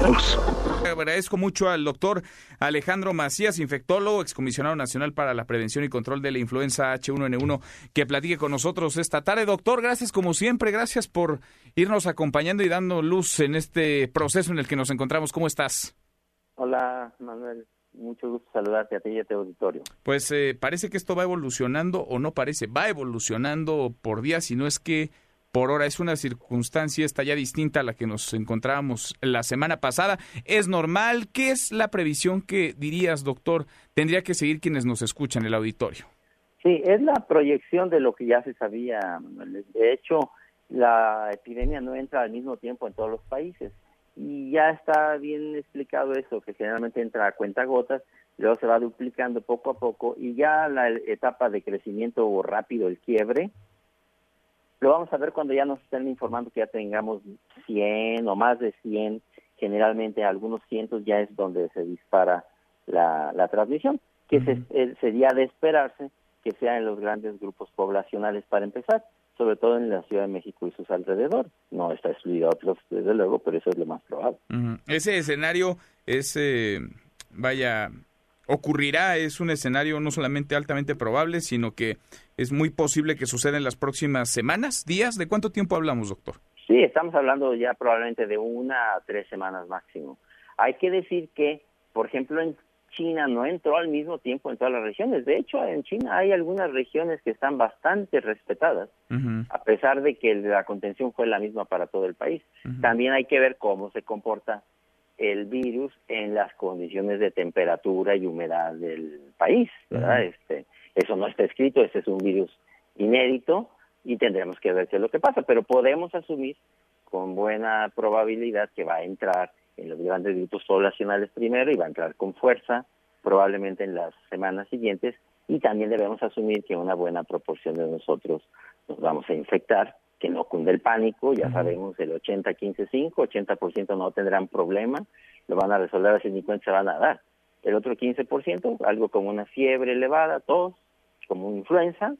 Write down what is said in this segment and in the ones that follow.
Agradezco mucho al doctor Alejandro Macías, infectólogo, excomisionado nacional para la prevención y control de la influenza H1N1, que platique con nosotros esta tarde. Doctor, gracias como siempre, gracias por irnos acompañando y dando luz en este proceso en el que nos encontramos. ¿Cómo estás? Hola, Manuel. Mucho gusto saludarte a ti y a tu auditorio. Pues eh, parece que esto va evolucionando o no parece, va evolucionando por día, si no es que por hora. Es una circunstancia esta ya distinta a la que nos encontrábamos la semana pasada. ¿Es normal? ¿Qué es la previsión que dirías, doctor, tendría que seguir quienes nos escuchan, el auditorio? Sí, es la proyección de lo que ya se sabía. De hecho, la epidemia no entra al mismo tiempo en todos los países. Y ya está bien explicado eso, que generalmente entra a cuentagotas, luego se va duplicando poco a poco y ya la etapa de crecimiento rápido, el quiebre, lo vamos a ver cuando ya nos estén informando que ya tengamos 100 o más de 100, generalmente algunos cientos ya es donde se dispara la, la transmisión, que eh, sería de esperarse que sea en los grandes grupos poblacionales para empezar, sobre todo en la Ciudad de México y sus alrededores. No está excluido a otros, desde luego, pero eso es lo más probable. Ese escenario es, eh, vaya, ocurrirá, es un escenario no solamente altamente probable, sino que es muy posible que suceda en las próximas semanas, días. ¿De cuánto tiempo hablamos, doctor? Sí, estamos hablando ya probablemente de una a tres semanas máximo. Hay que decir que, por ejemplo, en China no entró al mismo tiempo en todas las regiones. De hecho, en China hay algunas regiones que están bastante respetadas, a pesar de que la contención fue la misma para todo el país. También hay que ver cómo se comporta el virus en las condiciones de temperatura y humedad del país, ¿verdad? Este, eso no está escrito, ese es un virus inédito y tendremos que ver qué es lo que pasa, pero podemos asumir con buena probabilidad que va a entrar en los grandes grupos poblacionales primero y va a entrar con fuerza probablemente en las semanas siguientes y también debemos asumir que una buena proporción de nosotros nos vamos a infectar que no cunde el pánico, ya sabemos el 80-15-5, 80%, no tendrán problema, lo van a resolver así ni cuenta se van a dar. El otro 15%, algo como una fiebre elevada, tos, como una influenza,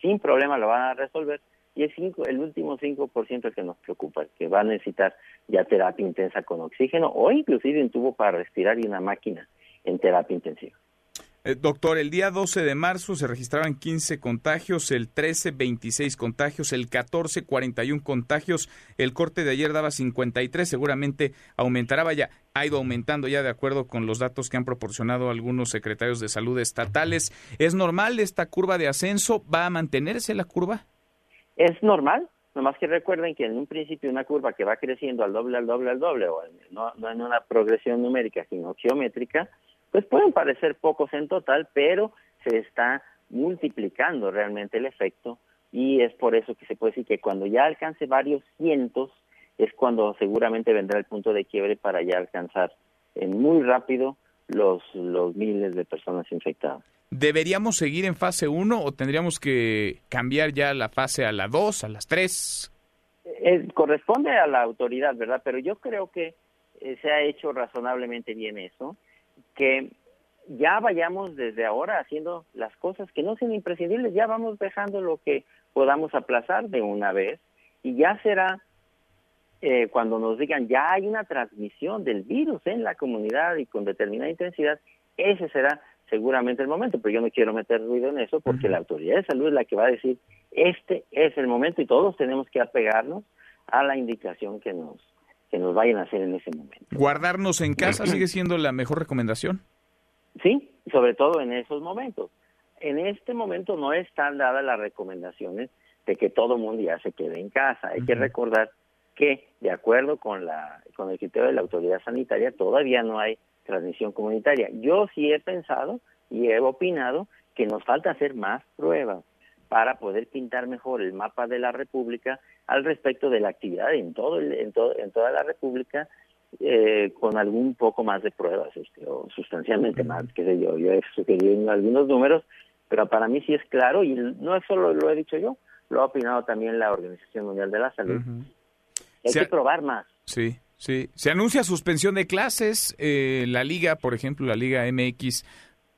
sin problema lo van a resolver. Y el, cinco, el último 5% es que nos preocupa, que va a necesitar ya terapia intensa con oxígeno o inclusive un tubo para respirar y una máquina en terapia intensiva. Eh, doctor, el día 12 de marzo se registraban 15 contagios, el 13 26 contagios, el 14 41 contagios, el corte de ayer daba 53, seguramente aumentará, vaya, ha ido aumentando ya de acuerdo con los datos que han proporcionado algunos secretarios de salud estatales. ¿Es normal esta curva de ascenso? ¿Va a mantenerse la curva? Es normal, nomás que recuerden que en un principio una curva que va creciendo al doble, al doble, al doble, o no, no en una progresión numérica, sino geométrica, pues pueden parecer pocos en total, pero se está multiplicando realmente el efecto y es por eso que se puede decir que cuando ya alcance varios cientos es cuando seguramente vendrá el punto de quiebre para ya alcanzar en muy rápido los, los miles de personas infectadas. ¿Deberíamos seguir en fase 1 o tendríamos que cambiar ya la fase a la 2, a las 3? Eh, corresponde a la autoridad, ¿verdad? Pero yo creo que eh, se ha hecho razonablemente bien eso que ya vayamos desde ahora haciendo las cosas que no sean imprescindibles, ya vamos dejando lo que podamos aplazar de una vez y ya será eh, cuando nos digan ya hay una transmisión del virus en la comunidad y con determinada intensidad, ese será seguramente el momento, pero yo no quiero meter ruido en eso porque la autoridad de salud es la que va a decir este es el momento y todos tenemos que apegarnos a la indicación que nos que nos vayan a hacer en ese momento. ¿Guardarnos en casa sigue siendo la mejor recomendación? Sí, sobre todo en esos momentos. En este momento no están dadas las recomendaciones de que todo el mundo ya se quede en casa. Hay que recordar que, de acuerdo con, la, con el criterio de la autoridad sanitaria, todavía no hay transmisión comunitaria. Yo sí he pensado y he opinado que nos falta hacer más pruebas para poder pintar mejor el mapa de la República al respecto de la actividad en todo, en, todo en toda la República eh, con algún poco más de pruebas este, o sustancialmente más, qué sé yo, yo he sugerido algunos números, pero para mí sí es claro y no es solo lo he dicho yo, lo ha opinado también la Organización Mundial de la Salud. Hay que probar más. Sí, sí. Se anuncia suspensión de clases. Eh, la liga, por ejemplo, la Liga MX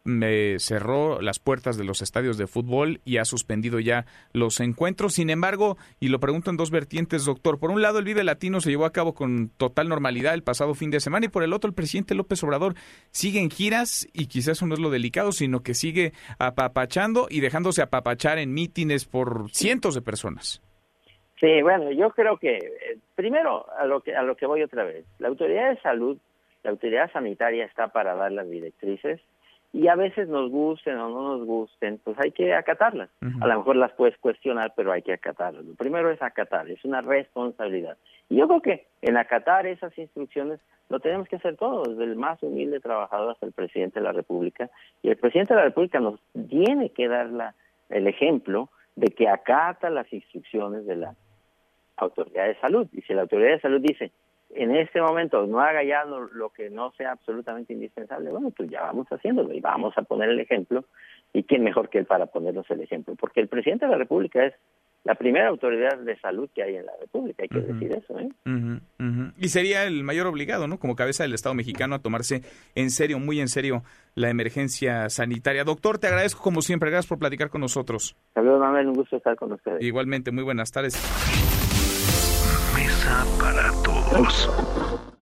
mm, cerró las puertas de los estadios de fútbol y ha suspendido ya los encuentros. Sin embargo, y lo pregunto en dos vertientes, doctor, por un lado el Vive Latino se llevó a cabo con total normalidad el pasado fin de semana y por el otro el presidente López Obrador sigue en giras y quizás eso no es lo delicado, sino que sigue apapachando y dejándose apapachar en mítines por cientos de personas. Sí, bueno, yo creo que eh, primero a lo que a lo que voy otra vez. La autoridad de salud, la autoridad sanitaria está para dar las directrices y a veces nos gusten o no nos gusten, pues hay que acatarlas. A lo mejor las puedes cuestionar, pero hay que acatarlas. Lo primero es acatar, es una responsabilidad. Y yo creo que en acatar esas instrucciones lo tenemos que hacer todos, desde el más humilde trabajador hasta el presidente de la República. Y el presidente de la República nos tiene que dar la, el ejemplo de que acata las instrucciones de la autoridad de salud. Y si la autoridad de salud dice, en este momento no haga ya lo, que no sea absolutamente indispensable, bueno, pues ya vamos haciéndolo y vamos a poner el ejemplo. ¿Y quién mejor que él para ponernos el ejemplo? Porque el presidente de la República es la primera autoridad de salud que hay en la República, hay que decir eso. ¿eh? Y sería el mayor obligado, ¿no? Como cabeza del Estado mexicano a tomarse en serio, muy en serio, la emergencia sanitaria. Doctor, te agradezco como siempre, gracias por platicar con nosotros. Saludos, Manuel, un gusto estar con ustedes. Igualmente, muy buenas tardes para todos.